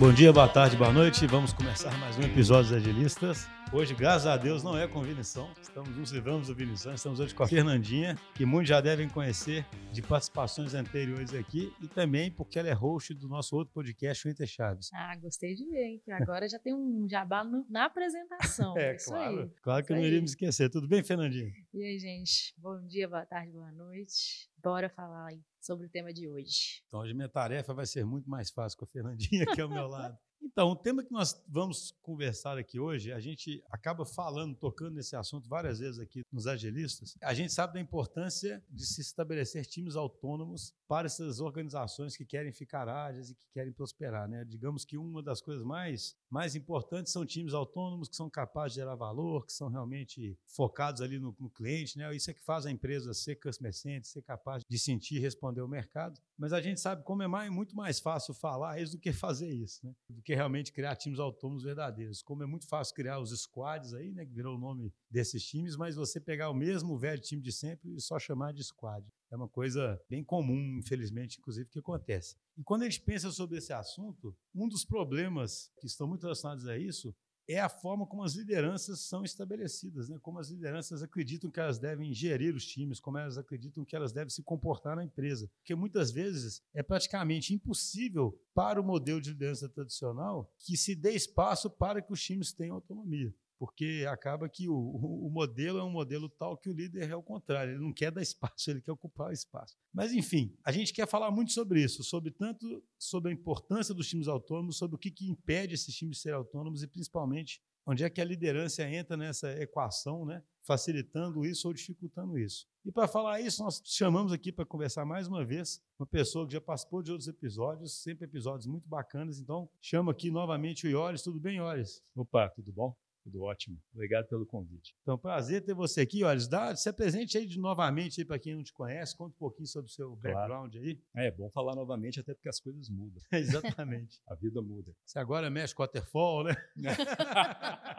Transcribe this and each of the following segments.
Bom dia, boa tarde, boa noite. Vamos começar mais um episódio dos Agilistas. Hoje, graças a Deus, não é com Vinição. Estamos nos livramos do Vinição. Estamos hoje com a Fernandinha, que muitos já devem conhecer de participações anteriores aqui e também porque ela é host do nosso outro podcast, o Inter Chaves. Ah, gostei de ver, hein? Agora já tem um jabá no, na apresentação. é, é claro. Aí. Claro que eu não iríamos esquecer. Tudo bem, Fernandinha? E aí, gente? Bom dia, boa tarde, boa noite. Bora falar aí sobre o tema de hoje. Então, hoje minha tarefa vai ser muito mais fácil com a Fernandinha aqui ao meu lado. Então, o tema que nós vamos conversar aqui hoje, a gente acaba falando, tocando nesse assunto várias vezes aqui nos agilistas. A gente sabe da importância de se estabelecer times autônomos para essas organizações que querem ficar ágeis e que querem prosperar. Né? Digamos que uma das coisas mais, mais importantes são times autônomos que são capazes de gerar valor, que são realmente focados ali no, no cliente. Né? Isso é que faz a empresa ser customer ser capaz de sentir e responder ao mercado. Mas a gente sabe como é mais, muito mais fácil falar isso do que fazer isso, né? do que realmente criar times autônomos verdadeiros. Como é muito fácil criar os squads aí, né? que virou o nome desses times, mas você pegar o mesmo velho time de sempre e só chamar de squad. É uma coisa bem comum, infelizmente, inclusive, que acontece. E quando a gente pensa sobre esse assunto, um dos problemas que estão muito relacionados a isso é a forma como as lideranças são estabelecidas, né? como as lideranças acreditam que elas devem gerir os times, como elas acreditam que elas devem se comportar na empresa. Porque muitas vezes é praticamente impossível para o modelo de liderança tradicional que se dê espaço para que os times tenham autonomia porque acaba que o, o, modelo é um modelo tal que o líder é o contrário, ele não quer dar espaço, ele quer ocupar o espaço. Mas, enfim, a gente quer falar muito sobre isso, sobre tanto sobre a importância dos times autônomos, sobre o que, que impede esses times de serem autônomos e, principalmente, onde é que a liderança entra nessa equação, né? facilitando isso ou dificultando isso. E para falar isso, nós chamamos aqui para conversar mais uma vez uma pessoa que já participou de outros episódios, sempre episódios muito bacanas. Então, chamo aqui novamente o Iores. Tudo bem, Iores? Opa, tudo bom? Tudo ótimo. Obrigado pelo convite. Então, prazer ter você aqui. Olha, dá, se apresente aí de novamente para quem não te conhece, conta um pouquinho sobre o seu background claro. aí. É bom falar novamente, até porque as coisas mudam. Exatamente. A vida muda. Você agora mexe com waterfall, né?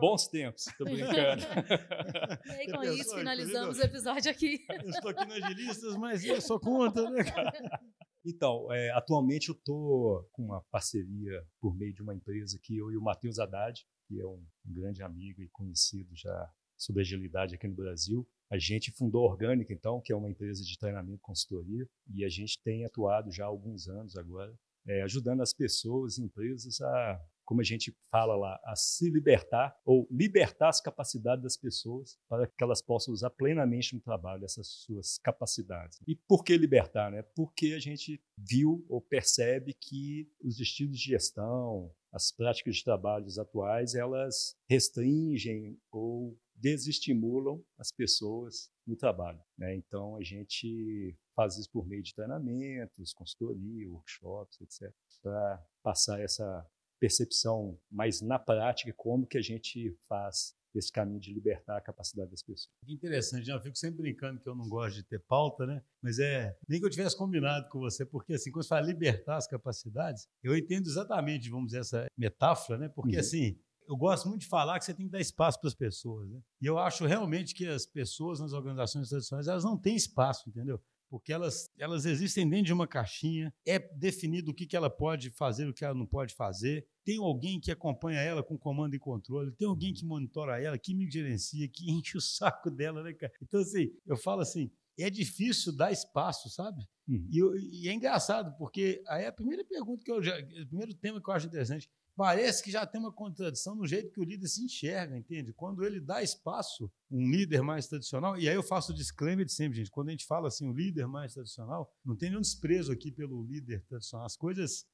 Bons tempos, estou brincando. E aí, com isso, finalizamos o episódio aqui. Eu estou aqui nas Agilistas, mas eu sou conta, né, cara? Então, é, atualmente eu estou com uma parceria por meio de uma empresa que eu e o Matheus Haddad, que é um grande amigo e conhecido já sobre agilidade aqui no Brasil. A gente fundou a Orgânica, então, que é uma empresa de treinamento e consultoria, e a gente tem atuado já há alguns anos agora, é, ajudando as pessoas e empresas a como a gente fala lá, a se libertar ou libertar as capacidades das pessoas para que elas possam usar plenamente no trabalho essas suas capacidades. E por que libertar? Né? Porque a gente viu ou percebe que os estilos de gestão, as práticas de trabalho atuais, elas restringem ou desestimulam as pessoas no trabalho. Né? Então, a gente faz isso por meio de treinamentos, consultoria, workshops, etc., para passar essa percepção mais na prática como que a gente faz esse caminho de libertar a capacidade das pessoas. Que interessante, eu fico sempre brincando que eu não gosto de ter pauta, né? Mas é nem que eu tivesse combinado com você, porque assim, quando você fala libertar as capacidades, eu entendo exatamente, vamos dizer, essa metáfora, né? Porque uhum. assim, eu gosto muito de falar que você tem que dar espaço para as pessoas, né? E eu acho realmente que as pessoas nas organizações tradicionais, elas não têm espaço, entendeu? Porque elas, elas existem dentro de uma caixinha, é definido o que, que ela pode fazer, o que ela não pode fazer. Tem alguém que acompanha ela com comando e controle, tem alguém que monitora ela, que me gerencia, que enche o saco dela, né, cara? Então, assim, eu falo assim, é difícil dar espaço, sabe? Uhum. E, e, é engraçado, porque aí é a primeira pergunta que eu já, o primeiro tema que eu acho interessante, parece que já tem uma contradição no jeito que o líder se enxerga, entende? Quando ele dá espaço, um líder mais tradicional, e aí eu faço o disclaimer de sempre, gente, quando a gente fala assim, o líder mais tradicional, não tem nenhum desprezo aqui pelo líder tradicional. As coisas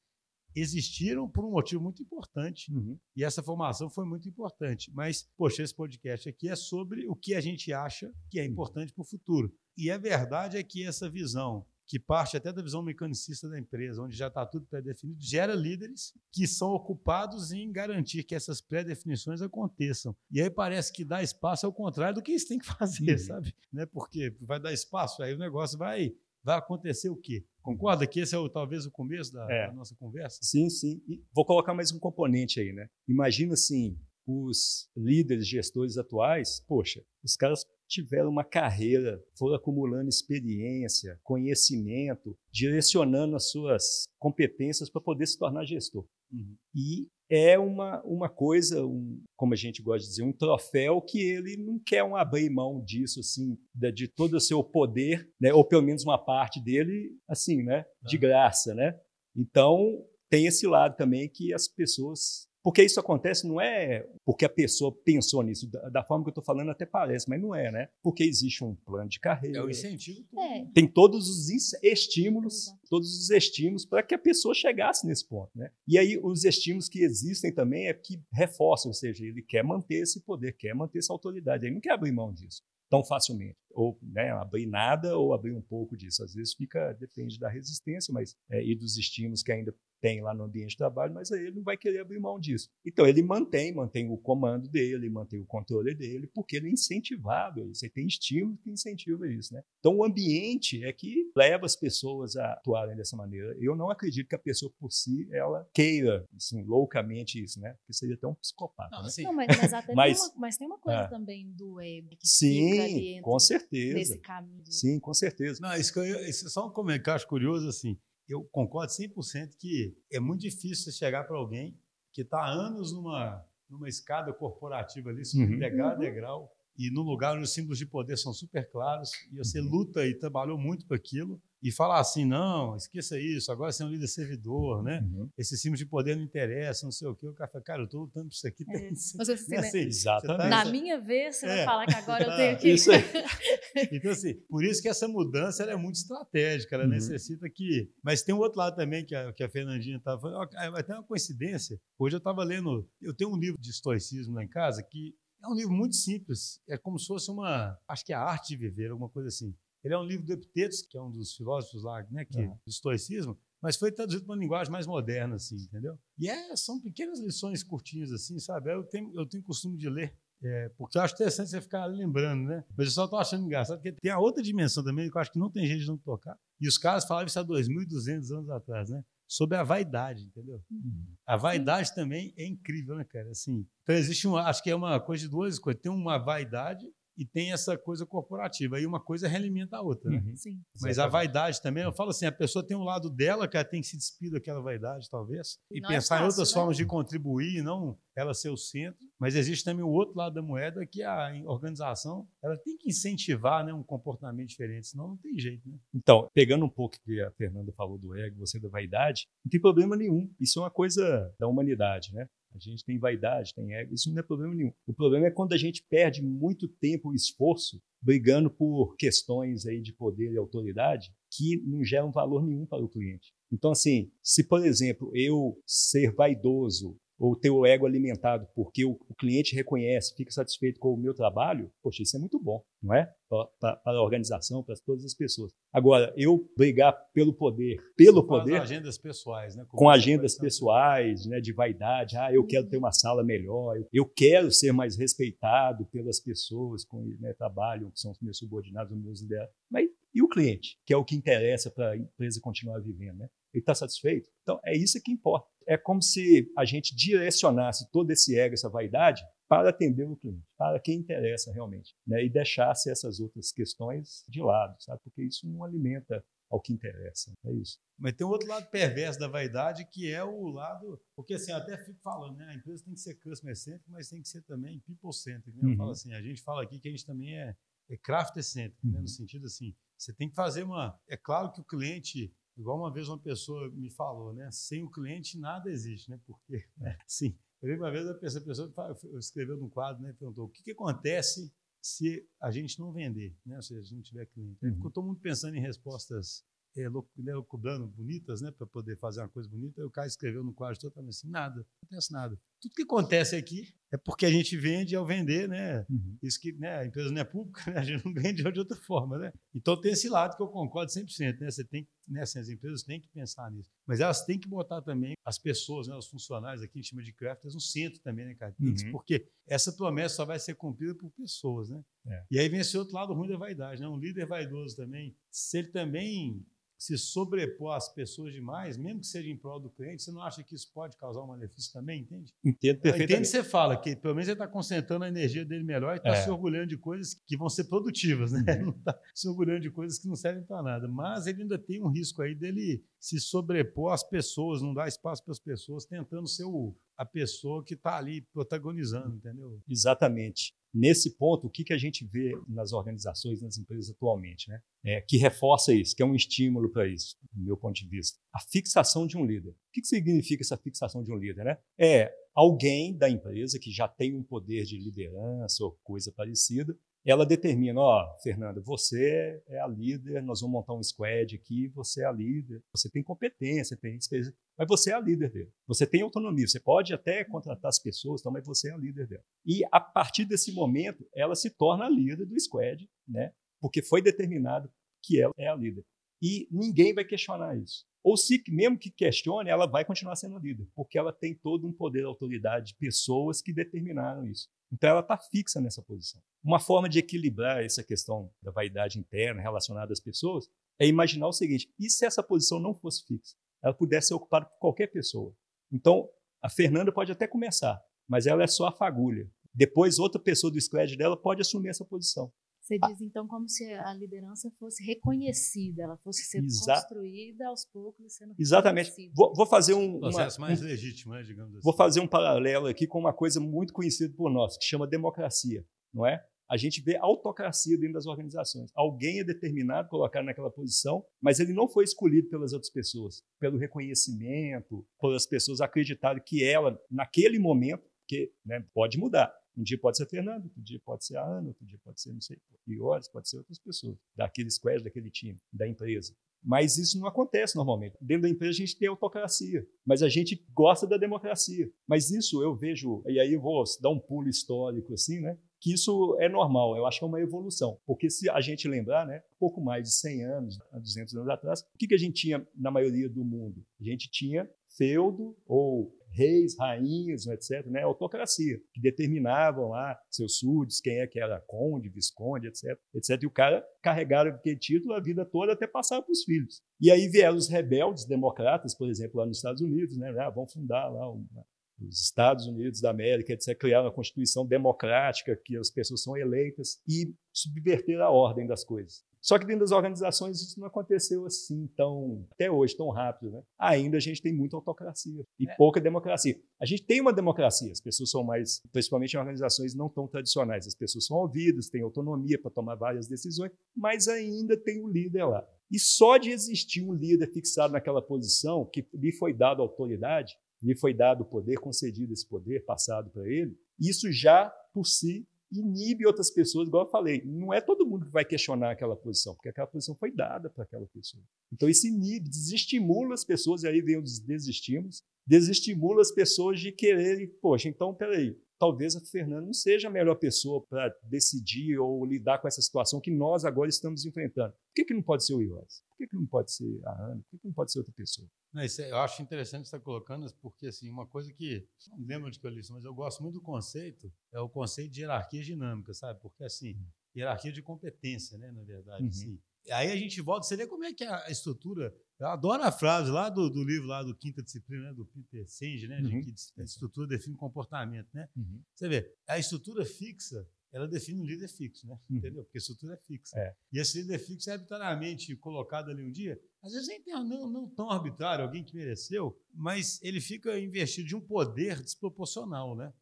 existiram por um motivo muito importante. Uhum. E essa formação foi muito importante. Mas, poxa, esse podcast aqui é sobre o que a gente acha que é importante para o futuro. E a verdade é que essa visão que parte até da visão mecanicista da empresa, onde já está tudo pré-definido, gera líderes que são ocupados em garantir que essas pré-definições aconteçam. E aí parece que dá espaço ao contrário do que eles têm que fazer, uhum. sabe? Né? Porque vai dar espaço, aí o negócio vai, vai acontecer o quê? Concorda que esse é o, talvez o começo da, é. da nossa conversa? Sim, sim. E vou colocar mais um componente aí, né? Imagina assim, os líderes, gestores atuais, poxa, os caras tiveram uma carreira, foram acumulando experiência, conhecimento, direcionando as suas competências para poder se tornar gestor. Uhum. E é uma, uma coisa, um, como a gente gosta de dizer, um troféu que ele não quer um abrir mão disso, assim, de, de todo o seu poder, né? ou pelo menos uma parte dele, assim, né? de graça. Né? Então, tem esse lado também que as pessoas porque isso acontece não é porque a pessoa pensou nisso, da, da forma que eu estou falando até parece, mas não é, né? Porque existe um plano de carreira. É o incentivo. É. Tem todos os estímulos, Exato. todos os estímulos para que a pessoa chegasse nesse ponto, né? E aí os estímulos que existem também é que reforçam, ou seja, ele quer manter esse poder, quer manter essa autoridade, ele não quer abrir mão disso tão facilmente. Ou né, abrir nada ou abrir um pouco disso. Às vezes fica, depende da resistência mas, é, e dos estímulos que ainda tem lá no ambiente de trabalho, mas aí ele não vai querer abrir mão disso. Então ele mantém, mantém o comando dele, mantém o controle dele, porque ele é incentivado. Ele tem estímulo que incentiva isso. Né? Então o ambiente é que leva as pessoas a atuarem dessa maneira. Eu não acredito que a pessoa por si ela queira assim, loucamente isso, né? Porque seria até um psicopata. Não, né? não mas, mas, até mas, tem uma, mas tem uma coisa é. também do ego que sim, ali com certeza. nesse caminho. Sim, com certeza. Não, isso, eu, isso é só um comentário que eu acho curioso assim eu concordo 100% que é muito difícil você chegar para alguém que está há anos numa, numa escada corporativa ali, subindo uhum. degrau a degrau, e no lugar onde os símbolos de poder são super claros, e você uhum. luta e trabalhou muito para aquilo, e falar assim, não, esqueça isso, agora você é um líder servidor, né? Uhum. Esse símbolo de poder não interessa, não sei o quê. O cara fala, cara, eu estou lutando por isso aqui. É. Tem, você, assim, né? assim, Exatamente. Tá, na minha vez, você é. vai falar que agora eu tenho que... Isso aí. então, assim, por isso que essa mudança é muito estratégica, ela uhum. necessita que... Mas tem um outro lado também que a, que a Fernandinha estava falando, vai ter uma coincidência. Hoje eu estava lendo, eu tenho um livro de estoicismo lá em casa que é um livro muito simples, é como se fosse uma, acho que é a arte de viver, alguma coisa assim. Ele é um livro do Epitetos, que é um dos filósofos lá, né, que, uhum. do estoicismo, mas foi traduzido para uma linguagem mais moderna, assim, entendeu? E é, são pequenas lições curtinhas, assim, sabe? Eu tenho, eu tenho costume de ler, é, porque eu acho interessante você ficar lembrando, né? Mas eu só estou achando engraçado, porque tem a outra dimensão também, que eu acho que não tem jeito de não tocar. E os caras falavam isso há 2.200 anos atrás, né? Sobre a vaidade, entendeu? Uhum. A vaidade também é incrível, né, cara? Assim, então existe uma, acho que é uma coisa de duas coisas. Tem uma vaidade e tem essa coisa corporativa. Aí uma coisa realimenta a outra. Né? Uhum. Sim. Mas a vaidade também, eu falo assim, a pessoa tem um lado dela que ela tem que se despir daquela vaidade, talvez, e, e é pensar é fácil, em outras né? formas de contribuir, não ela ser o centro. Mas existe também o outro lado da moeda, que a organização ela tem que incentivar né, um comportamento diferente, senão não tem jeito. Né? Então, pegando um pouco que a Fernanda falou do ego, você da vaidade, não tem problema nenhum. Isso é uma coisa da humanidade, né? A gente tem vaidade, tem ego, isso não é problema nenhum. O problema é quando a gente perde muito tempo e esforço brigando por questões aí de poder e autoridade que não geram valor nenhum para o cliente. Então, assim, se, por exemplo, eu ser vaidoso ou ter o ego alimentado porque o, o, cliente reconhece, fica satisfeito com o meu trabalho, poxa, isso é muito bom, não é? Para a organização, para todas as pessoas. Agora, eu brigar pelo poder, pelo poder. Com agendas pessoais, né? com agendas pessoais, né? De vaidade. Ah, eu quero ter uma sala melhor, eu quero ser mais respeitado pelas pessoas com né, trabalham, que são os meus subordinados, os meus liderados. Mas e o cliente, que é o que interessa para a empresa continuar vivendo, né? Ele está satisfeito? Então, é isso que importa. É como se a gente direcionasse todo esse ego, essa vaidade, para atender o cliente, para quem interessa realmente, né? e deixasse essas outras questões de lado, sabe? Porque isso não alimenta ao que interessa. É isso. Mas tem um outro lado perverso da vaidade, que é o lado. Porque assim, eu até fico falando, né? A empresa tem que ser customer centric, mas tem que ser também people centric. Né? Eu falo uhum. assim, a gente fala aqui que a gente também é, é crafter centric, uhum. né? no sentido assim, você tem que fazer uma. É claro que o cliente Igual uma vez uma pessoa me falou, né? Sem o cliente nada existe, né? Porque, né? sim. Uma vez a pessoa, escreveu num quadro, né? Perguntou o que, que acontece se a gente não vender, né? Ou seja, se não tiver cliente. Uhum. Ficou todo mundo pensando em respostas é, loucubrando bonitas, né, para poder fazer uma coisa bonita. o cara escreveu no quadro totalmente assim: nada, não acontece nada. Tudo que acontece aqui é porque a gente vende ao vender, né? Uhum. Isso que né, a empresa não é pública, né? a gente não ganha de outra forma, né? Então tem esse lado que eu concordo 100%, né? Você tem, né, assim, as empresas têm que pensar nisso. Mas elas têm que botar também as pessoas, né, os funcionários aqui, a gente chama de crafters, no centro também, né, cara? Uhum. Porque essa promessa só vai ser cumprida por pessoas, né? É. E aí vem esse outro lado ruim da vaidade, né? Um líder vaidoso também, se ele também se sobrepor às pessoas demais, mesmo que seja em prol do cliente, você não acha que isso pode causar um malefício também, entende? Entendo perfeitamente. Entende você fala que pelo menos ele está concentrando a energia dele melhor e está É. se orgulhando de coisas que vão ser produtivas, né? Não está se orgulhando de coisas que não servem para nada. Mas ele ainda tem um risco aí dele se sobrepor às pessoas, não dar espaço para as pessoas, tentando ser o, a pessoa que está ali protagonizando, entendeu? Exatamente. Nesse ponto, o que, que a gente vê nas organizações, nas empresas atualmente, né? É, que reforça isso, que é um estímulo para isso, do meu ponto de vista. A fixação de um líder. O que, que significa essa fixação de um líder? Né? É alguém da empresa que já tem um poder de liderança ou coisa parecida, ela determina, ó, Fernanda, você é a líder, nós vamos montar um squad aqui, você é a líder, você tem competência, tem experiência, mas você é a líder dele. Você tem autonomia, você pode até contratar as pessoas, então, mas você é a líder dela. E a partir desse momento, ela se torna a líder do squad, né? Porque foi determinado que ela é a líder. E ninguém vai questionar isso. Ou se mesmo que questione, ela vai continuar sendo líder, porque ela tem todo um poder, autoridade de pessoas que determinaram isso. Então ela está fixa nessa posição. Uma forma de equilibrar essa questão da vaidade interna relacionada às pessoas é imaginar o seguinte: e se essa posição não fosse fixa? Ela pudesse ser ocupada por qualquer pessoa. Então, a Fernanda pode até começar, mas ela é só a fagulha. Depois, outra pessoa do squad dela pode assumir essa posição. Você diz então como se a liderança fosse reconhecida, ela fosse sendo Exa- construída aos poucos e sendo Exatamente. Vou, vou fazer um, processo mais um- legítimo, né, digamos assim. vou fazer um paralelo aqui com uma coisa muito conhecida por nós, que chama democracia, não é? A gente vê autocracia dentro das organizações. Alguém é determinado, colocado naquela posição, mas ele não foi escolhido pelas outras pessoas, pelo reconhecimento, pelas pessoas acreditarem que ela, naquele momento, que né, pode mudar. Um dia pode ser a Fernanda, outro dia pode ser a Ana, outro dia pode ser, não sei, piores, pode ser outras pessoas, daquele squad, daquele time, da empresa. Mas isso não acontece normalmente. Dentro da empresa a gente tem autocracia, mas a gente gosta da democracia. Mas isso eu vejo, e aí eu vou dar um pulo histórico assim, né? Que isso é normal, eu acho que é uma evolução. Porque se a gente lembrar, né, pouco mais de 100 anos, 200 anos atrás, o que, que a gente tinha na maioria do mundo? A gente tinha feudo ou reis, rainhas, etc., né, autocracia, que determinavam lá seus súditos, quem é que era conde, visconde, etc., etc., e o cara carregava aquele título a vida toda até passar para os filhos. E aí vieram os rebeldes democratas, por exemplo, lá nos Estados Unidos, né, ah, vão fundar lá uma, os Estados Unidos da América, etc., criaram uma constituição democrática, que as pessoas são eleitas, e subverter a ordem das coisas. Só que dentro das organizações isso não aconteceu assim tão até hoje tão rápido, né? Ainda a gente tem muita autocracia e É. pouca democracia. A gente tem uma democracia, as pessoas são mais, principalmente em organizações não tão tradicionais, as pessoas são ouvidas, têm autonomia para tomar várias decisões, mas ainda tem o líder lá. E só de existir um líder fixado naquela posição, que lhe foi dado autoridade, lhe foi dado o poder, concedido esse poder, passado para ele, isso já por si inibe outras pessoas, igual eu falei. Não é todo mundo que vai questionar aquela posição, porque aquela posição foi dada para aquela pessoa. Então isso inibe, desestimula as pessoas, e aí vem os desestímulos, desestimula as pessoas de quererem, poxa, então peraí, talvez a Fernanda não seja a melhor pessoa para decidir ou lidar com essa situação que nós agora estamos enfrentando. Por que, que não pode ser o Ios? Por que, que não pode ser a Ana? Por que, que não pode ser outra pessoa? Não, isso é- eu acho interessante você estar colocando, porque assim, uma coisa que não lembro de que eu li isso, mas eu gosto muito do conceito, é o conceito de hierarquia dinâmica, sabe? Porque assim, hierarquia de competência, né, na verdade, Uhum. assim. Aí a gente volta, você vê como é que é a estrutura. Eu adoro a frase lá do, do livro lá do Quinta Disciplina, né, do Peter Senge, né, de Uhum. que a estrutura define comportamento, né? Você vê, a estrutura fixa, ela define um líder fixo, né? Uhum. Entendeu? Porque a estrutura é fixa. É. E esse líder fixo é arbitrariamente colocado ali um dia, às vezes nem tem, não, não tão arbitrário, alguém que mereceu, mas ele fica investido de um poder desproporcional, né?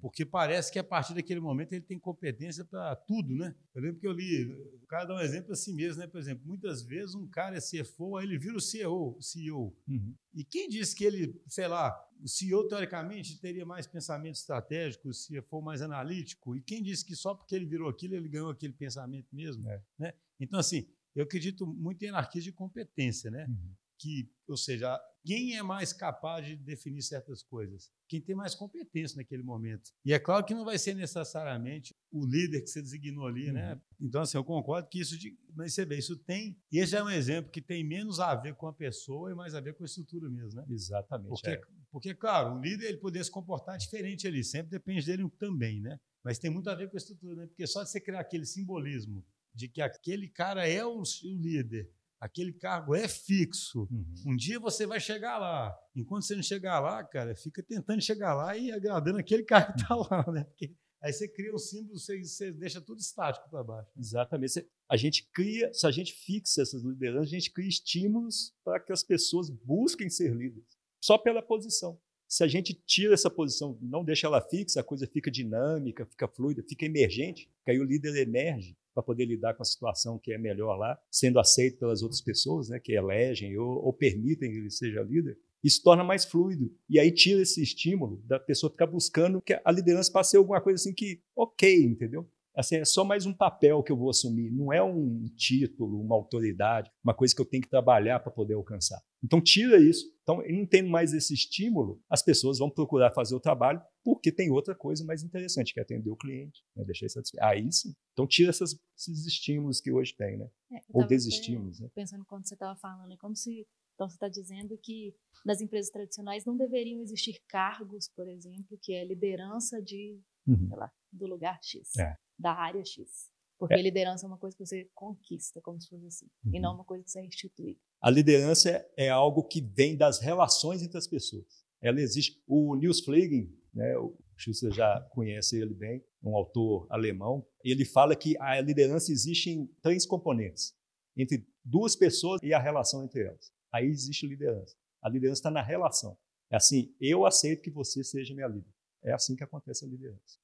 Porque parece que a partir daquele momento ele tem competência para tudo, né? Eu lembro que eu li, o cara dá um exemplo assim mesmo, né? Por exemplo, muitas vezes um cara é CFO, aí ele vira o CEO, o CEO. Uhum. E quem disse que ele, sei lá, o CEO teoricamente teria mais pensamento estratégico, se for mais analítico? E quem disse que só porque ele virou aquilo, ele ganhou aquele pensamento mesmo? É. Né? Então, assim, eu acredito muito em anarquia de competência, né? Uhum. Que, ou seja, quem é mais capaz de definir certas coisas? Quem tem mais competência naquele momento. E é claro que não vai ser necessariamente o líder que você designou ali, né? Então, assim, eu concordo que isso, de, mas você vê, isso tem. E esse é um exemplo que tem menos a ver com a pessoa e mais a ver com a estrutura mesmo, né? Exatamente. Porque, é. porque, claro, o líder ele poder se comportar diferente ali, sempre depende dele também, né? Mas tem muito a ver com a estrutura, né? Porque só de você criar aquele simbolismo de que aquele cara é o, o líder, Aquele cargo é fixo. Uhum. Um dia você vai chegar lá. Enquanto você não chegar lá, cara, fica tentando chegar lá e agradando aquele cara que está lá, né? Porque aí você cria um símbolo, você, você deixa tudo estático para baixo. Exatamente. A gente cria, se a gente fixa essas lideranças, a gente cria estímulos para que as pessoas busquem ser líderes, só pela posição. Se a gente tira essa posição, não deixa ela fixa, a coisa fica dinâmica, fica fluida, fica emergente, que aí o líder emerge para poder lidar com a situação que é melhor lá, sendo aceito pelas outras pessoas, né, que elegem ou, ou permitem que ele seja líder. Isso torna mais fluido. E aí tira esse estímulo da pessoa ficar buscando que a liderança passe ser alguma coisa assim que, ok, entendeu? Assim, é só mais um papel que eu vou assumir, não é um título, uma autoridade, uma coisa que eu tenho que trabalhar para poder alcançar. Então, tira isso. Então, não tendo mais esse estímulo, as pessoas vão procurar fazer o trabalho porque tem outra coisa mais interessante, que é atender o cliente, né? deixar ele satisfeito. Aí sim. Então, tira essas, esses estímulos que hoje tem, né? É, Ou desestímulos. Né? Pensando quando você estava falando, é como se então, você está dizendo que nas empresas tradicionais não deveriam existir cargos, por exemplo, que é liderança de, uhum. lá, do lugar X. É da área X. Porque é. liderança é uma coisa que você conquista, como se fosse assim, uhum. e não uma coisa que você é instituída. A liderança é algo que vem das relações entre as pessoas. Ela existe. O Niels Fleging, né, o você já conhece ele bem, um autor alemão, ele fala que a liderança existe em três componentes: entre duas pessoas e a relação entre elas. Aí existe liderança. A liderança está na relação. É assim, eu aceito que você seja minha líder. É assim que acontece a liderança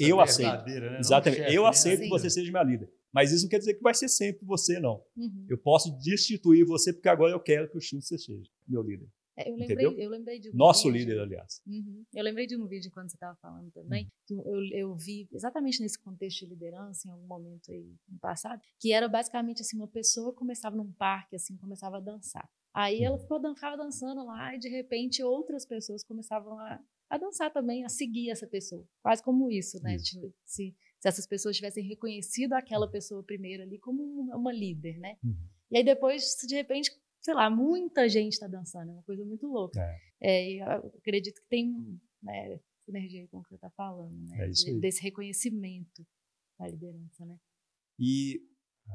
eu aceito. Né? Exatamente. Chefe, eu né? aceito que você seja minha líder. Mas isso não quer dizer que vai ser sempre você, não. Uhum. Eu posso destituir você porque agora eu quero que o Schultz seja meu líder. É, eu, lembrei, eu lembrei de um Nosso vídeo, líder, aliás. Uhum. Eu lembrei de um vídeo quando você estava falando também, uhum. que eu, eu vi exatamente nesse contexto de liderança, em algum momento aí no passado, que era basicamente assim, uma pessoa começava num parque, assim, começava a dançar. Aí ela uhum. ficou, ficava dançando lá e de repente outras pessoas começavam a a dançar também, a seguir essa pessoa. Quase como isso, né? Isso. Tipo, se, se essas pessoas tivessem reconhecido aquela uhum. pessoa primeiro ali como uma, uma líder, né? Uhum. E aí depois, de repente, sei lá, muita gente está dançando, é uma coisa muito louca. É. É, eu acredito que tem né, sinergia com o que você está falando, né? É de, desse reconhecimento da liderança, né? E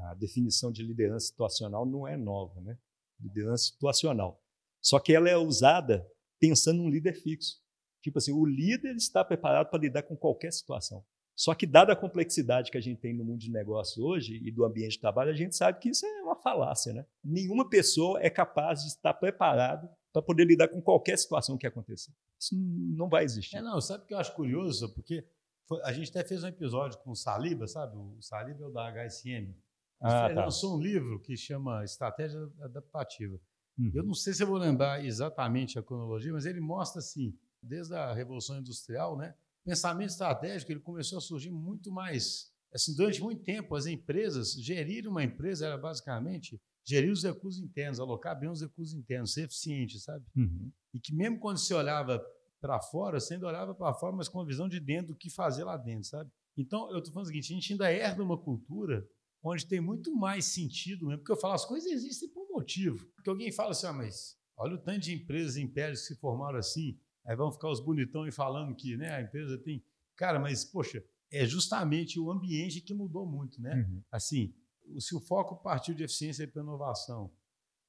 a definição de liderança situacional não é nova, né? Liderança situacional. Só que ela é usada pensando num líder fixo. Tipo assim, o líder está preparado para lidar com qualquer situação. Só que, dada a complexidade que a gente tem no mundo de negócio hoje e do ambiente de trabalho, a gente sabe que isso é uma falácia. Né? Nenhuma pessoa é capaz de estar preparado para poder lidar com qualquer situação que aconteça. Isso não vai existir. É, não, sabe o que eu acho curioso? Porque foi, a gente até fez um episódio com o Saliba, sabe? O Saliba é o da HSM. Ah, ele tá. lançou um livro que chama Estratégia Adaptativa. Uhum. Eu não sei se eu vou lembrar exatamente a cronologia, mas ele mostra assim desde a Revolução Industrial, né? Pensamento estratégico ele começou a surgir muito mais. Assim, durante muito tempo, as empresas, gerir uma empresa era basicamente gerir os recursos internos, alocar bem os recursos internos, ser eficiente, sabe? Uhum. E que mesmo quando se olhava para fora, você ainda olhava para fora, mas com a visão de dentro do que fazer lá dentro, sabe? Então, eu estou falando o seguinte, a gente ainda herda uma cultura onde tem muito mais sentido mesmo, porque eu falo, as coisas existem por um motivo. Porque alguém fala assim, ah, mas olha o tanto de empresas e impérios que se formaram assim, Aí vão ficar os bonitão e falando que né, a empresa tem. Cara, mas, poxa, é justamente o ambiente que mudou muito, né? Uhum. Assim, se o foco partiu de eficiência para inovação,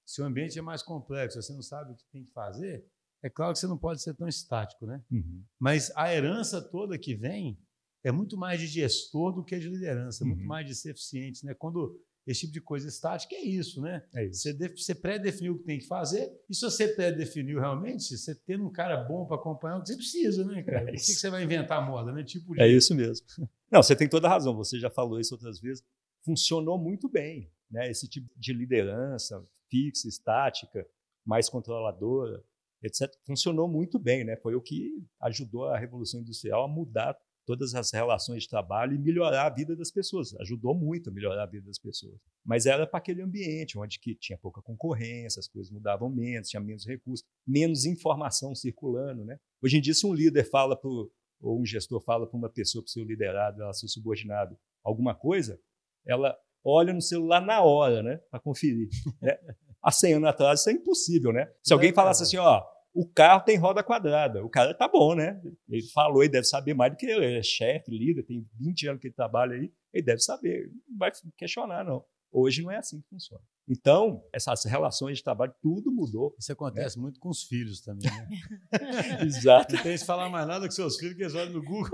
se o ambiente é mais complexo, você não sabe o que tem que fazer, é claro que você não pode ser tão estático, né? Uhum. Mas a herança toda que vem é muito mais de gestor do que de liderança, uhum. muito mais de ser eficiente, né? Quando esse tipo de coisa estática é isso, né? É isso. Você, você pré-definiu o que tem que fazer, e se você pré-definiu realmente, você tendo um cara bom para acompanhar o que você precisa, né, cara? É Por que, que você vai inventar moda, né? Tipo de... É isso mesmo. Não, você tem toda a razão, você já falou isso outras vezes. Funcionou muito bem, né? Esse tipo de liderança fixa, estática, mais controladora, etc. Funcionou muito bem, né? Foi o que ajudou a Revolução Industrial a mudar todas as relações de trabalho e melhorar a vida das pessoas. Ajudou muito a melhorar a vida das pessoas. Mas era para aquele ambiente onde que tinha pouca concorrência, as coisas mudavam menos, tinha menos recursos, menos informação circulando. Né? Hoje em dia, se um líder fala para ou um gestor fala para uma pessoa, para o seu liderado, ela ser subordinado, alguma coisa, ela olha no celular na hora, né, para conferir. Né? Há 100 anos atrás isso é impossível, né? Se alguém falasse assim, ó, o carro tem roda quadrada. O cara tá bom, né? Ele falou, ele deve saber mais do que eu. Ele é chefe, líder, tem 20 anos que ele trabalha aí, ele deve saber. Não vai questionar, não. Hoje não é assim que funciona. Então, essas relações de trabalho, tudo mudou. Isso acontece né? muito com os filhos também, né? Exato. Não tem que falar mais nada com seus filhos, que eles olham no Google.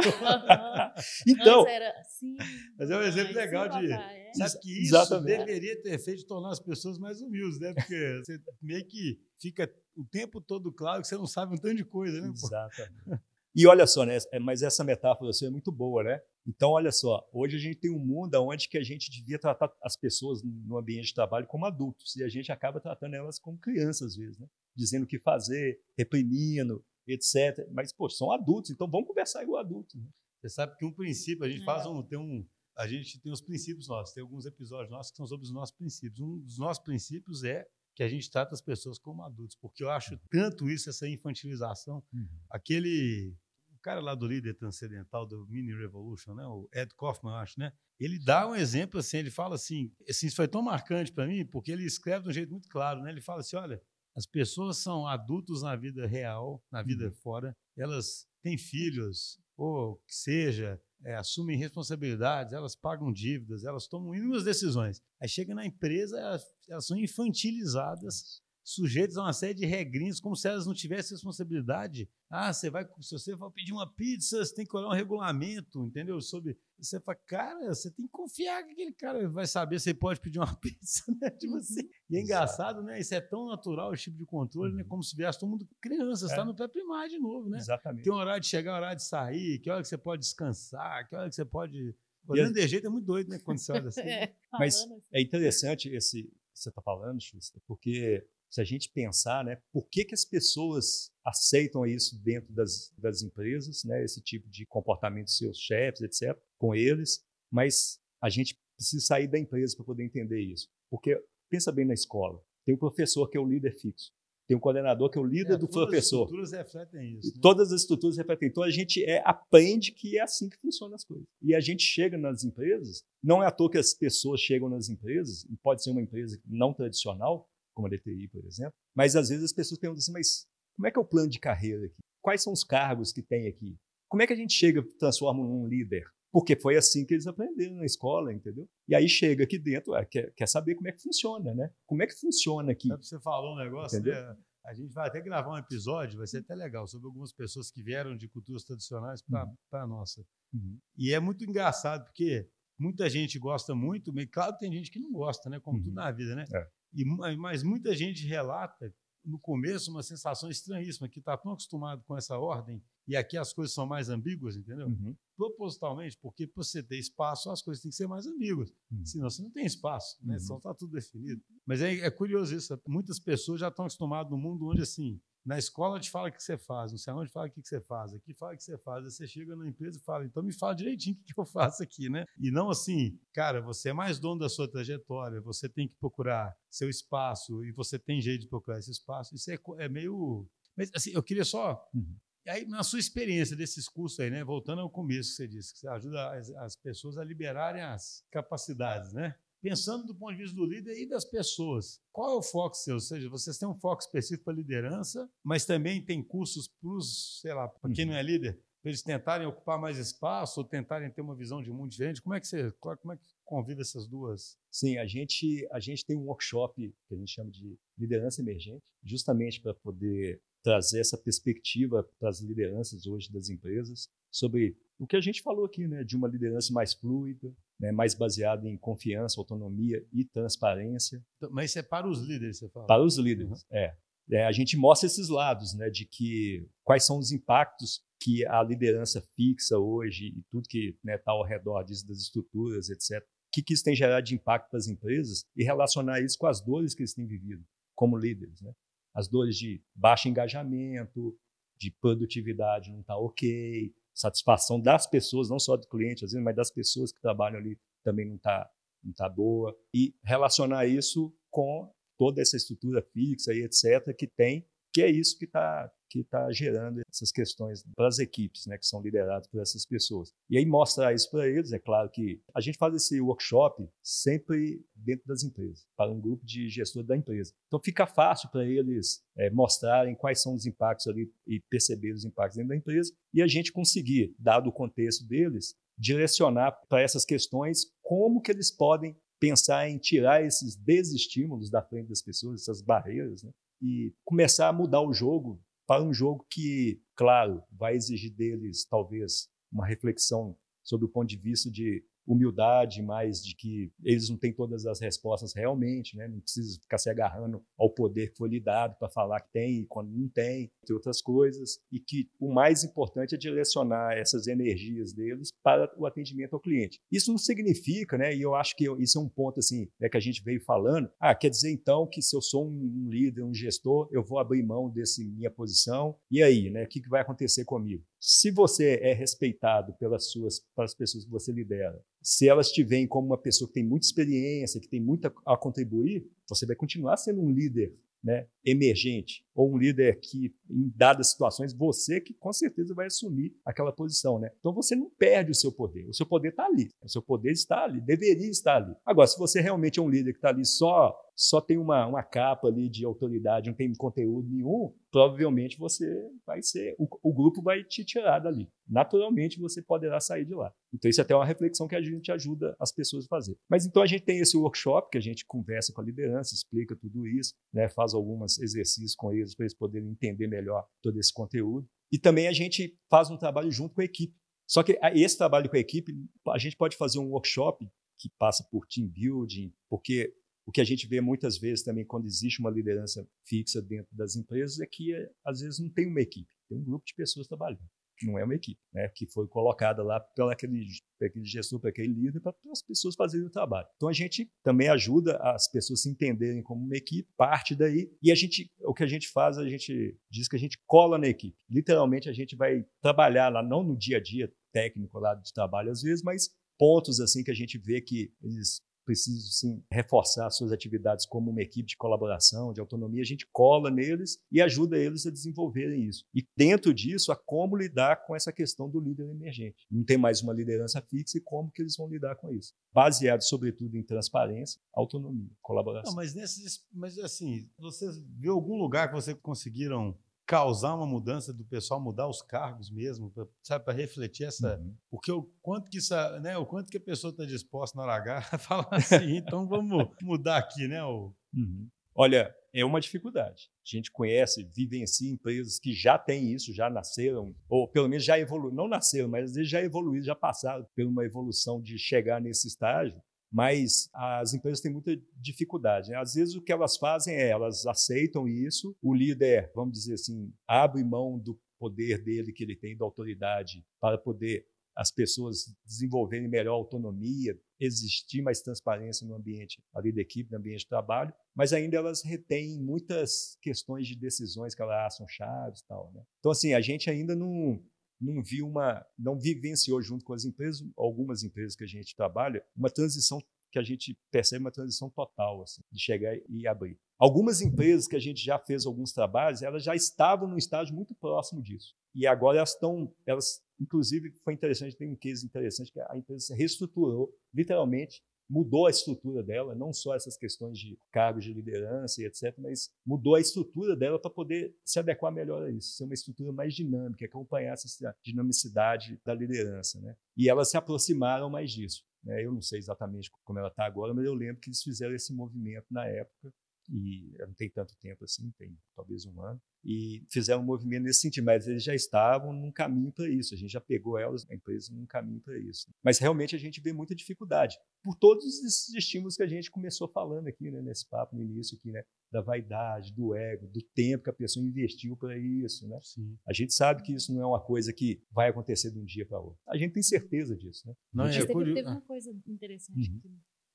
então. Assim, mas é um exemplo legal de. Papai, é? Sabe que isso Exatamente. deveria ter feito tornar as pessoas mais humildes, né? Porque você meio que fica o tempo todo claro que você não sabe um tanto de coisa, né? Exatamente. E olha só, né? É, mas essa metáfora sua é muito boa, né? Então, olha só, hoje a gente tem um mundo onde que a gente devia tratar as pessoas no ambiente de trabalho como adultos e a gente acaba tratando elas como crianças às vezes, né? Dizendo o que fazer, reprimindo, etc. Mas, pô, são adultos, então vamos conversar igual adultos. Né? Você sabe que um princípio, a gente faz um, tem um, a gente tem os princípios nossos, tem alguns episódios nossos que são sobre os nossos princípios. Um dos nossos princípios é que a gente trata as pessoas como adultos, porque eu acho tanto isso, essa infantilização. Uhum. Aquele o cara lá do líder transcendental do Mini Revolution, né, o Ed Kaufman, acho, né? Ele dá um exemplo assim, ele fala assim, assim isso foi tão marcante para mim, porque ele escreve de um jeito muito claro, né? Ele fala assim, olha, as pessoas são adultos na vida real, na vida uhum. fora, elas têm filhos, ou que seja, é, assumem responsabilidades, elas pagam dívidas, elas tomam inúmeras decisões. Aí chega na empresa, elas, elas são infantilizadas, sujeitas a uma série de regrinhas, como se elas não tivessem responsabilidade. Ah, você vai, se você for pedir uma pizza, você tem que olhar um regulamento, entendeu? Sobre você fala, cara, você tem que confiar que aquele cara vai saber se ele pode pedir uma pizza, né? Tipo assim. E é engraçado, né? Isso é tão natural, esse tipo de controle, né? uhum. né? Como se viesse todo mundo criança, está é. no pré-primário de novo, né? Exatamente. Tem um horário de chegar, horário de sair, que hora que você pode descansar, que hora que você pode. Olhando de jeito é muito doido, né? Quando você olha assim. é, Mas assim. é interessante esse que você está falando, Xusta, porque se a gente pensar, né, por que, que as pessoas aceitam isso dentro das, das empresas, né, esse tipo de comportamento dos seus chefes, etc., com eles, mas a gente precisa sair da empresa para poder entender isso. Porque, pensa bem na escola, tem o um professor que é o líder fixo, tem um coordenador que é o líder é, do professor. Todas as estruturas refletem isso. Né? Todas as estruturas refletem. Então a gente é, aprende que é assim que funcionam as coisas. E a gente chega nas empresas, não é à toa que as pessoas chegam nas empresas, e pode ser uma empresa não tradicional, como a DTI, por exemplo. Mas às vezes as pessoas perguntam assim, mas como é que é o plano de carreira aqui? Quais são os cargos que tem aqui? Como é que a gente chega e transforma num líder? Porque foi assim que eles aprenderam na escola, entendeu? E aí chega aqui dentro, é, quer, quer saber como é que funciona, né? Como é que funciona aqui? Você falou um negócio, né? A gente vai até gravar um episódio, vai ser até legal, sobre algumas pessoas que vieram de culturas tradicionais para uhum. a nossa. Uhum. E é muito engraçado, porque muita gente gosta muito, mas claro tem gente que não gosta, né? Como uhum. tudo na vida, né? É. E, mas muita gente relata no começo uma sensação estranhíssima, que está tão acostumado com essa ordem, e aqui as coisas são mais ambíguas, entendeu? Uhum. Propositalmente, porque para você ter espaço, as coisas têm que ser mais ambíguas. Uhum. Senão você não tem espaço, né? Uhum. Só está tudo definido. Mas é, é curioso isso. Muitas pessoas já estão acostumadas no mundo onde, assim, na escola te fala o que você faz, não sei onde fala o que você faz, aqui fala o que você faz. Aí você chega na empresa e fala, então me fala direitinho o que eu faço aqui, né? E não assim, cara, você é mais dono da sua trajetória, você tem que procurar seu espaço e você tem jeito de procurar esse espaço. Isso é, é meio. Mas assim, eu queria só. Uhum. Aí, na sua experiência desses cursos aí, né? Voltando ao começo que você disse, que você ajuda as, as pessoas a liberarem as capacidades, né? Pensando do ponto de vista do líder e das pessoas. Qual é o foco seu? Ou seja, vocês têm um foco específico para liderança, mas também tem cursos para os, sei lá, para quem não é líder, para eles tentarem ocupar mais espaço ou tentarem ter uma visão de mundo diferente. Como é que você, como é que convive essas duas? Sim, a gente a gente tem um workshop que a gente chama de liderança emergente, justamente para poder trazer essa perspectiva para as lideranças hoje das empresas sobre o que a gente falou aqui, né, de uma liderança mais fluida, né, mais baseada em confiança, autonomia e transparência. Então, mas isso é para os líderes, você fala? Para os líderes, uhum. é. é. A gente mostra esses lados, né, de que quais são os impactos que a liderança fixa hoje e tudo que está né, tá ao redor disso, das estruturas, etc. O que, que isso tem gerado de impacto para as empresas e relacionar isso com as dores que eles têm vivido como líderes, né? As dores de baixo engajamento, de produtividade não está ok, satisfação das pessoas, não só do cliente, às vezes, mas das pessoas que trabalham ali também não está não tá boa. E relacionar isso com toda essa estrutura fixa e etc. que tem, que é isso que está que está gerando essas questões para as equipes, né, que são lideradas por essas pessoas. E aí mostrar isso para eles, é claro que a gente faz esse workshop sempre dentro das empresas, para um grupo de gestores da empresa. Então fica fácil para eles é, mostrarem quais são os impactos ali e perceber os impactos dentro da empresa e a gente conseguir, dado o contexto deles, direcionar para essas questões como que eles podem pensar em tirar esses desestímulos da frente das pessoas, essas barreiras, né? e começar a mudar o jogo para um jogo que, claro, vai exigir deles talvez uma reflexão sobre o ponto de vista de humildade, mais de que eles não têm todas as respostas realmente, né? não precisa ficar se agarrando ao poder que foi lhe dado para falar que tem e quando não tem, entre outras coisas, e que o mais importante é direcionar essas energias deles para o atendimento ao cliente. Isso não significa, né, e eu acho que isso é um ponto assim, né, que a gente veio falando, ah, quer dizer então que se eu sou um líder, um gestor, eu vou abrir mão desse minha posição, e aí, né, o que, que vai acontecer comigo? Se você é respeitado pelas suas, pelas pessoas que você lidera, se elas te veem como uma pessoa que tem muita experiência, que tem muito a contribuir, você vai continuar sendo um líder né, emergente ou um líder que, em dadas situações, você que com certeza vai assumir aquela posição. Né? Então você não perde o seu poder. O seu poder está ali. O seu poder está ali, deveria estar ali. Agora, se você realmente é um líder que está ali só só tem uma, uma capa ali de autoridade, não tem conteúdo nenhum, provavelmente você vai ser, o, o, grupo vai te tirar dali. Naturalmente você poderá sair de lá. Então isso é até uma reflexão que a gente ajuda as pessoas a fazer. Mas então a gente tem esse workshop que a gente conversa com a liderança, explica tudo isso, né, faz alguns exercícios com eles para eles poderem entender melhor todo esse conteúdo. E também a gente faz um trabalho junto com a equipe. Só que esse trabalho com a equipe, a gente pode fazer um workshop que passa por team building, porque o que a gente vê muitas vezes também quando existe uma liderança fixa dentro das empresas é que, às vezes, não tem uma equipe, tem um grupo de pessoas trabalhando. Não é uma equipe, né? que foi colocada lá pelo aquele, aquele gestor, para aquele líder, para as pessoas fazerem o trabalho. Então a gente também ajuda as pessoas se entenderem como uma equipe, parte daí, e a gente, o que a gente faz, a gente diz que a gente cola na equipe. Literalmente a gente vai trabalhar lá, não no dia a dia técnico lá de trabalho às vezes, mas pontos assim que a gente vê que eles precisam sim reforçar suas atividades como uma equipe de colaboração, de autonomia, a gente cola neles e ajuda eles a desenvolverem isso. E dentro disso, a como lidar com essa questão do líder emergente. Não tem mais uma liderança fixa e como que eles vão lidar com isso. Baseado, sobretudo, em transparência, autonomia, colaboração. Não, mas nesses, mas assim, vocês viu algum lugar que vocês conseguiram causar uma mudança do pessoal mudar os cargos mesmo, pra, sabe, para refletir essa, uhum. porque o quanto que isso, né, o quanto que a pessoa está disposta na hora H a falar assim, então vamos mudar aqui, né? O... Uhum. Olha, é uma dificuldade. A gente conhece, vivencia empresas que já têm isso, já nasceram, ou pelo menos já evoluíram, não nasceram, mas às vezes já evoluíram, já passaram por uma evolução de chegar nesse estágio mas as empresas têm muita dificuldade. Né? Às vezes o que elas fazem é elas aceitam isso, o líder, vamos dizer assim, abre mão do poder dele que ele tem, da autoridade, para poder as pessoas desenvolverem melhor autonomia, existir mais transparência no ambiente ali da equipe, no ambiente de trabalho, mas ainda elas retêm muitas questões de decisões que elas acham chaves e tal. Né? Então, assim, a gente ainda não, não viu uma, não vivenciou junto com as empresas, algumas empresas que a gente trabalha, uma transição que a gente percebe uma transição total, assim, de chegar e abrir. Algumas empresas que a gente já fez alguns trabalhos, elas já estavam num estágio muito próximo disso. E agora elas estão, elas, inclusive, foi interessante, tem um case interessante, que a empresa se reestruturou, literalmente, mudou a estrutura dela, não só essas questões de cargos de liderança e etc., mas mudou a estrutura dela para poder se adequar melhor a isso, ser uma estrutura mais dinâmica, acompanhar essa dinamicidade da liderança. Né? E elas se aproximaram mais disso. Né? Eu não sei exatamente como ela está agora, mas eu lembro que eles fizeram esse movimento na época e não tem tanto tempo assim, tem talvez um ano, e fizeram um movimento nesse sentido, mas eles já estavam num caminho para isso, a gente já pegou elas, a empresa, num caminho para isso. Mas realmente a gente vê muita dificuldade, por todos esses estímulos que a gente começou falando aqui, né, nesse papo no início aqui, né, da vaidade, do ego, do tempo que a pessoa investiu para isso, né? Sim. A gente sabe que isso não é uma coisa que vai acontecer de um dia para outro. A gente tem certeza disso, né? Não, é, teve, teve uma coisa interessante uhum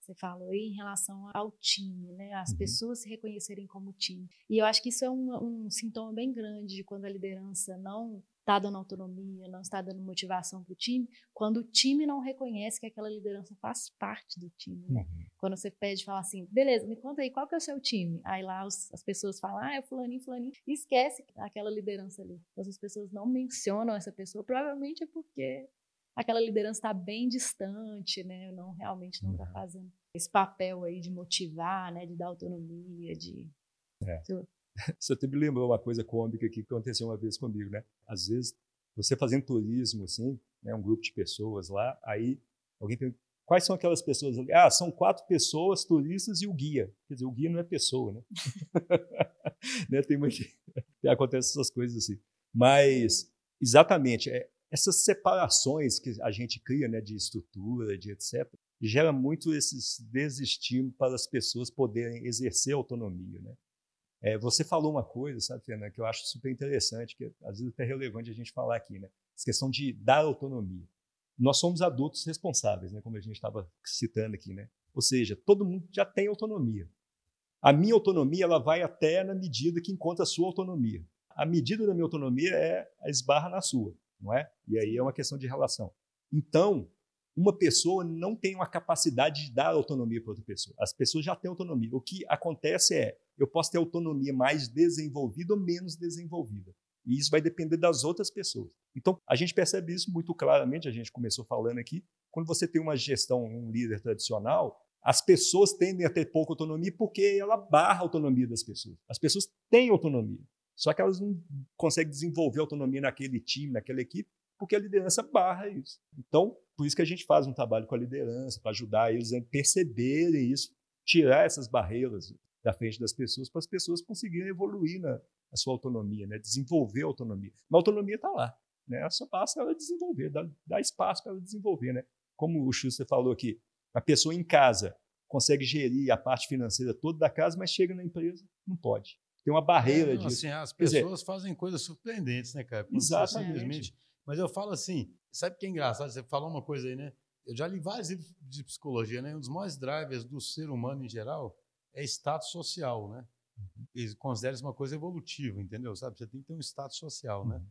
você falou aí em relação ao time, né? As uhum. pessoas se reconhecerem como time. E eu acho que isso é um, um sintoma bem grande de quando a liderança não está dando autonomia, não está dando motivação para o time, quando o time não reconhece que aquela liderança faz parte do time. Né? Uhum. Quando você pede falar assim, beleza, me conta aí, qual que é o seu time? Aí lá os, as pessoas falam, ah, é fulaninho, fulaninho, e esquece aquela liderança ali. Então, as pessoas não mencionam essa pessoa, provavelmente é porque aquela liderança está bem distante, né? Não realmente não está uhum. fazendo esse papel aí de motivar, né? De dar autonomia, de é. Você até me lembrou uma coisa cômica que aconteceu uma vez comigo, né? Às vezes você fazendo turismo assim, né? Um grupo de pessoas lá, aí alguém pergunta, Quais são aquelas pessoas ali? Ah, são quatro pessoas, turistas e o guia. Quer dizer, o guia não é pessoa, né? né? Tem uma... Acontecem essas coisas assim. Mas, exatamente, é, essas separações que a gente cria né, de estrutura, de etc., gera muito esses desestímulos para as pessoas poderem exercer autonomia. Né? É, você falou uma coisa, sabe, Fernanda, que eu acho super interessante, que às vezes é até relevante a gente falar aqui, né? Essa questão de dar autonomia. Nós somos adultos responsáveis, né? Como a gente estava citando aqui, né? Ou seja, todo mundo já tem autonomia. A minha autonomia ela vai até na medida que encontra a sua autonomia. A medida da minha autonomia é a esbarra na sua, não é? E aí é uma questão de relação. Então, uma pessoa não tem uma capacidade de dar autonomia para outra pessoa. As pessoas já têm autonomia. O que acontece é, eu posso ter autonomia mais desenvolvida ou menos desenvolvida. E isso vai depender das outras pessoas. Então, a gente percebe isso muito claramente, a gente começou falando aqui, quando você tem uma gestão, um líder tradicional, as pessoas tendem a ter pouca autonomia porque ela barra a autonomia das pessoas. As pessoas têm autonomia, só que elas não conseguem desenvolver autonomia naquele time, naquela equipe, porque a liderança barra isso. Então, por isso que a gente faz um trabalho com a liderança, para ajudar eles a perceberem isso, tirar essas barreiras da frente das pessoas, para as pessoas conseguirem evoluir na, na sua autonomia, né? desenvolver a autonomia. Mas a autonomia está lá. Né? Só basta ela desenvolver, dar, dar espaço para ela desenvolver. Né? Como o Schuster falou aqui, a pessoa em casa consegue gerir a parte financeira toda da casa, mas chega na empresa, não pode. Tem uma barreira é, não, disso. Assim, as pessoas dizer, fazem coisas surpreendentes, né, cara? Quando exatamente. Simplesmente mas eu falo assim, sabe o que é engraçado? Você falou uma coisa aí, né? Eu já li vários livros de psicologia, né? Um dos maiores drivers do ser humano em geral é status social, né? Uhum. Eles consideram isso uma coisa evolutiva, entendeu? Sabe? Você tem que ter um status social, né? Uhum.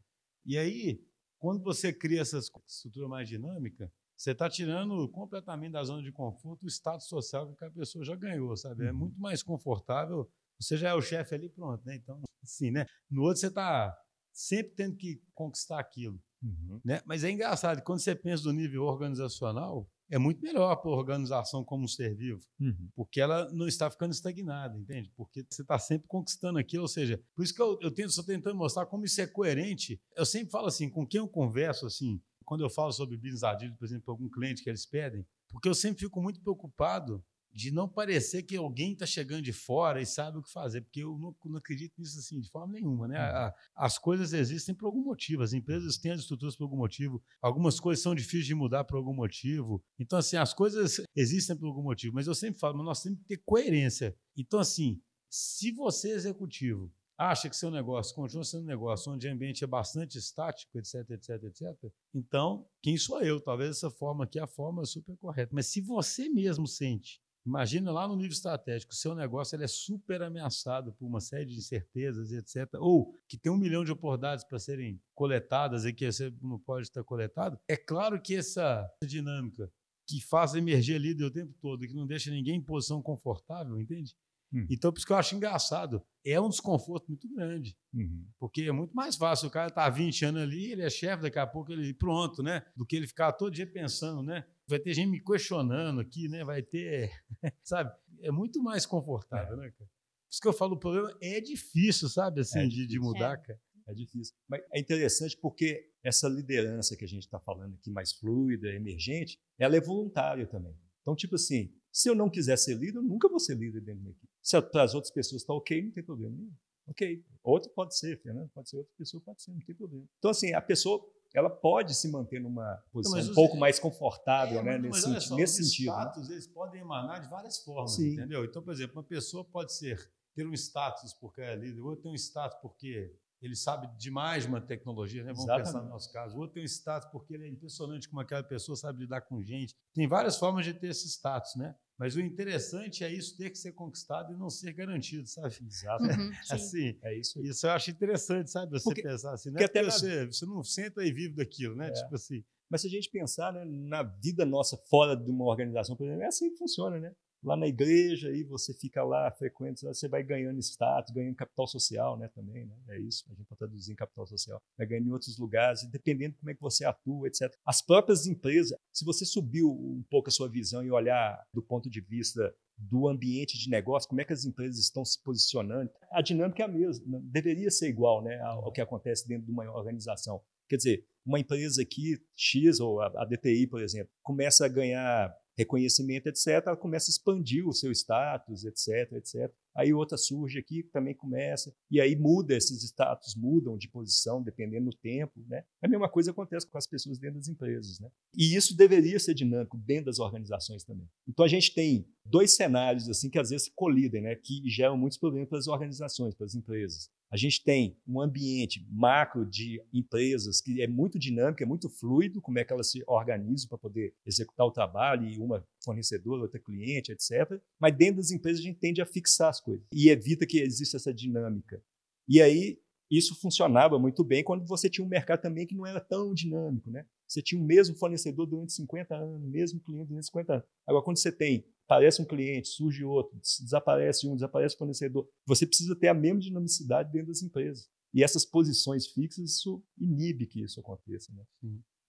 E aí, quando você cria essa estrutura mais dinâmica, você está tirando completamente da zona de conforto o status social que a pessoa já ganhou, sabe? É uhum. muito mais confortável. Você já é o chefe ali, pronto, né? Então, assim, né? No outro você está sempre tendo que conquistar aquilo. Uhum. Né? Mas é engraçado, quando você pensa do nível organizacional, é muito melhor para a organização como um ser vivo, uhum. porque ela não está ficando estagnada, entende? Porque você está sempre conquistando aquilo, ou seja, por isso que eu, eu tento, estou tentando mostrar como isso é coerente. Eu sempre falo assim, com quem eu converso assim, quando eu falo sobre business agility, por exemplo, para algum cliente que eles pedem, porque eu sempre fico muito preocupado de não parecer que alguém está chegando de fora e sabe o que fazer, porque eu não, não acredito nisso assim de forma nenhuma. Né? Uhum. as coisas existem por algum motivo, as empresas têm as estruturas por algum motivo, algumas coisas são difíceis de mudar por algum motivo. Então, assim, as coisas existem por algum motivo, mas eu sempre falo, mas nós temos que ter coerência. Então, assim, se você, executivo, acha que seu negócio continua sendo um negócio onde o ambiente é bastante estático, etc, etc, etc, então, quem sou eu? Talvez essa forma aqui é a forma super correta. Mas se você mesmo sente Imagina lá no nível estratégico, o seu negócio ele é super ameaçado por uma série de incertezas, etc. Ou que tem um milhão de oportunidades para serem coletadas e que você não pode estar coletado. É claro que essa dinâmica que faz emergir líder o tempo todo, que não deixa ninguém em posição confortável, entende? Hum. Então, por isso que eu acho engraçado. É um desconforto muito grande. Uhum. Porque é muito mais fácil. O cara há 20 anos ali, ele é chefe, daqui a pouco ele pronto, né? Do que ele ficar todo dia pensando, né? Vai ter gente me questionando aqui, né? Vai ter. Sabe? É muito mais confortável, é. né, cara? Por isso que eu falo, o problema é difícil, sabe? Assim, é de, de, mudar, é. cara. É difícil. Mas é interessante porque essa liderança que a gente está falando aqui, mais fluida, emergente, ela é voluntária também. Então, tipo assim, se eu não quiser ser líder, eu nunca vou ser líder dentro da equipe. Se para as outras pessoas está ok, não tem problema nenhum. Ok. Outro pode ser, Fernando, pode ser outra pessoa, pode ser, não tem problema. Então, assim, a pessoa ela pode se manter numa posição não, um pouco mais confortável, é, né? Nesse, senti só, nesse sentido. Os né? status, né? eles podem emanar de várias formas, Sim. entendeu? Então, por exemplo, uma pessoa pode ser ter um status porque é líder, ou tem um status porque ele sabe demais uma tecnologia, né? vamos Exatamente. pensar no nosso caso. O outro tem um status porque ele é impressionante como aquela pessoa sabe lidar com gente. Tem várias formas de ter esse status, né? Mas o interessante é isso ter que ser conquistado e não ser garantido, sabe? Exato. Uhum, assim, é isso. Isso eu acho interessante, sabe? Você porque, pensar assim, né? Porque até você, você não senta e vive daquilo, né? É. Tipo assim. Mas se a gente pensar né, na vida nossa fora de uma organização, por exemplo, é assim que funciona, né? Lá na igreja, aí você fica lá, frequente, você vai ganhando status, ganhando capital social, né, também, né? É isso, a gente pode traduzir em capital social. Vai ganhando em outros lugares, dependendo de como é que você atua, etc. As próprias empresas, se você subiu um pouco a sua visão e olhar do ponto de vista do ambiente de negócio, como é que as empresas estão se posicionando, a dinâmica é a mesma, né? deveria ser igual, né, ao que acontece dentro de uma organização. Quer dizer, uma empresa aqui, X, ou a DTI, por exemplo, começa a ganhar reconhecimento, etc., ela começa a expandir o seu status, etc., etc. Aí outra surge aqui, também começa, e aí muda, esses status mudam de posição dependendo do tempo. Né? A mesma coisa acontece com as pessoas dentro das empresas. Né? E isso deveria ser dinâmico dentro das organizações também. Então a gente tem dois cenários assim que às vezes colidem, né? que geram muitos problemas para as organizações, para as empresas. A gente tem um ambiente macro de empresas que é muito dinâmico, é muito fluido, como é que elas se organizam para poder executar o trabalho, e uma fornecedora, outra cliente, etc. Mas dentro das empresas a gente tende a fixar as coisas e evita que exista essa dinâmica. E aí isso funcionava muito bem quando você tinha um mercado também que não era tão dinâmico, né? Você tinha o mesmo fornecedor durante 50 anos, o mesmo cliente durante 50 anos. Agora, quando você tem aparece um cliente, surge outro, desaparece um, desaparece o fornecedor. Você precisa ter a mesma dinamicidade dentro das empresas. E essas posições fixas, isso inibe que isso aconteça, né?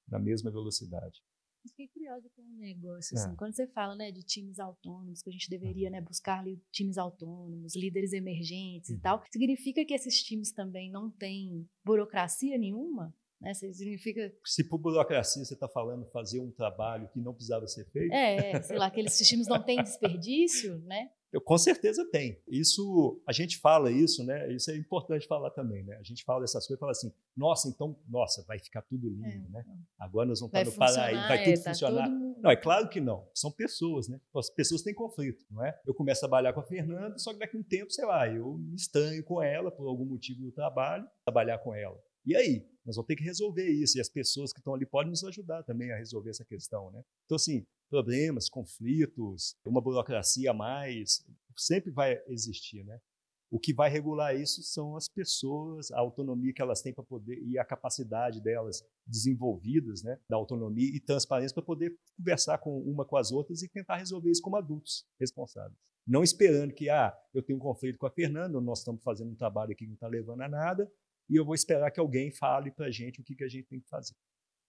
Na mesma velocidade. Eu fiquei curiosa com um negócio, assim, é. quando você fala né, de times autônomos, que a gente deveria né, buscar ali, times autônomos, líderes emergentes uhum. e tal, significa que esses times também não têm burocracia nenhuma? Né? Significa... Se por burocracia você está falando fazer um trabalho que não precisava ser feito? É, sei lá, aqueles sistemas não têm desperdício, né? Eu, com certeza tem. Isso, a gente fala isso, né? Isso é importante falar também, né? A gente fala dessas coisas e fala assim, nossa, então, nossa, vai ficar tudo lindo, é, né? Agora nós vamos estar no Paraíba, vai tudo é, tá funcionar. Todo... Não, é claro que não. São pessoas, né? As pessoas têm conflito, não é? Eu começo a trabalhar com a Fernanda, só que daqui a um tempo, sei lá, eu me estranho com ela por algum motivo do trabalho, trabalhar com ela. E aí? Nós vamos ter que resolver isso. E as pessoas que estão ali podem nos ajudar também a resolver essa questão. Né? Então, assim, problemas, conflitos, uma burocracia a mais, sempre vai existir. Né? O que vai regular isso são as pessoas, a autonomia que elas têm para poder e a capacidade delas desenvolvidas, né, da autonomia e transparência para poder conversar com uma com as outras e tentar resolver isso como adultos responsáveis. Não esperando que, ah, eu tenho um conflito com a Fernanda, nós estamos fazendo um trabalho aqui que não está levando a nada, e eu vou esperar que alguém fale para a gente o que, que a gente tem que fazer.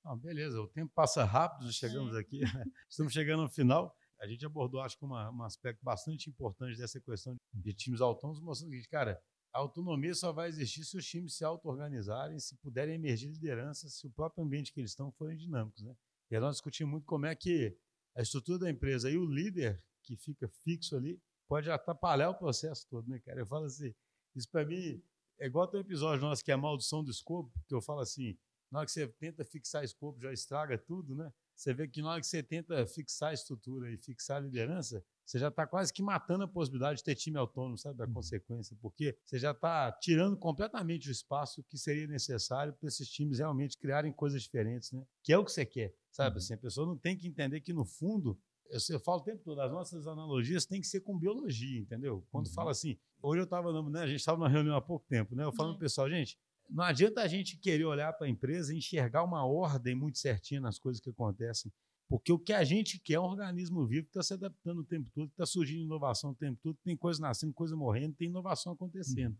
Ah, beleza, o tempo passa rápido, chegamos é. aqui, né? estamos chegando no final. A gente abordou, acho que, uma, um aspecto bastante importante dessa questão de times autônomos, mostrando que, cara, a autonomia só vai existir se os times se auto-organizarem, se puderem emergir lideranças, se o próprio ambiente que eles estão forem dinâmicos. Né? E nós discutimos muito como é que a estrutura da empresa e o líder que fica fixo ali pode atrapalhar o processo todo, né, cara? Eu falo assim, isso para mim é igual tem um episódio nosso que é a maldição do escopo, que eu falo assim, na hora que você tenta fixar escopo, já estraga tudo, né? Você vê que na hora que você tenta fixar a estrutura e fixar a liderança, você já está quase que matando a possibilidade de ter time autônomo, sabe, da uhum. consequência, porque você já está tirando completamente o espaço que seria necessário para esses times realmente criarem coisas diferentes, né? Que é o que você quer, sabe? Uhum. Assim, a pessoa não tem que entender que, no fundo, eu, eu, falo o tempo todo, as nossas analogias têm que ser com biologia, entendeu? Quando uhum. fala assim, hoje eu estava, né, a gente estava numa reunião há pouco tempo, né? Eu falo uhum. pessoal, gente, não adianta a gente querer olhar para a empresa e enxergar uma ordem muito certinha nas coisas que acontecem, porque o que a gente quer é um organismo vivo que está se adaptando o tempo todo, que está surgindo inovação o tempo todo, tem coisa nascendo, coisa morrendo, tem inovação acontecendo. Uhum.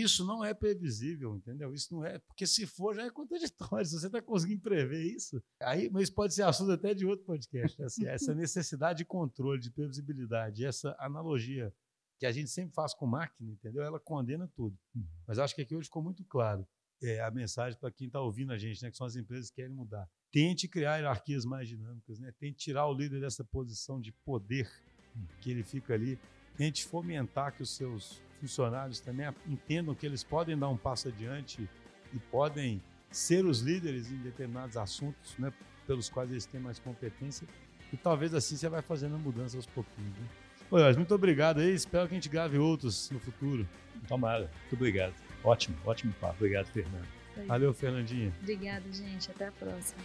Isso não é previsível, entendeu? Isso não é, porque se for já é contraditório. Se você está conseguindo prever isso, aí, mas pode ser assunto até de outro podcast. Assim, essa necessidade de controle, de previsibilidade, essa analogia que a gente sempre faz com máquina, entendeu? Ela condena tudo. Uhum. Mas acho que aqui hoje ficou muito claro é, a mensagem para quem está ouvindo a gente, né, que são as empresas que querem mudar. Tente criar hierarquias mais dinâmicas, né? tente tirar o líder dessa posição de poder que ele fica ali, tente fomentar que os seus funcionários também entendam que eles podem dar um passo adiante e podem ser os líderes em determinados assuntos, né, pelos quais eles têm mais competência. E talvez assim você vai fazendo a mudança aos pouquinhos. Né? Oi, muito obrigado aí. Espero que a gente grave outros no futuro. Tomara. Muito obrigado. Ótimo, ótimo papo. Obrigado, Fernando. Valeu, Fernandinha. Obrigada, gente. Até a próxima.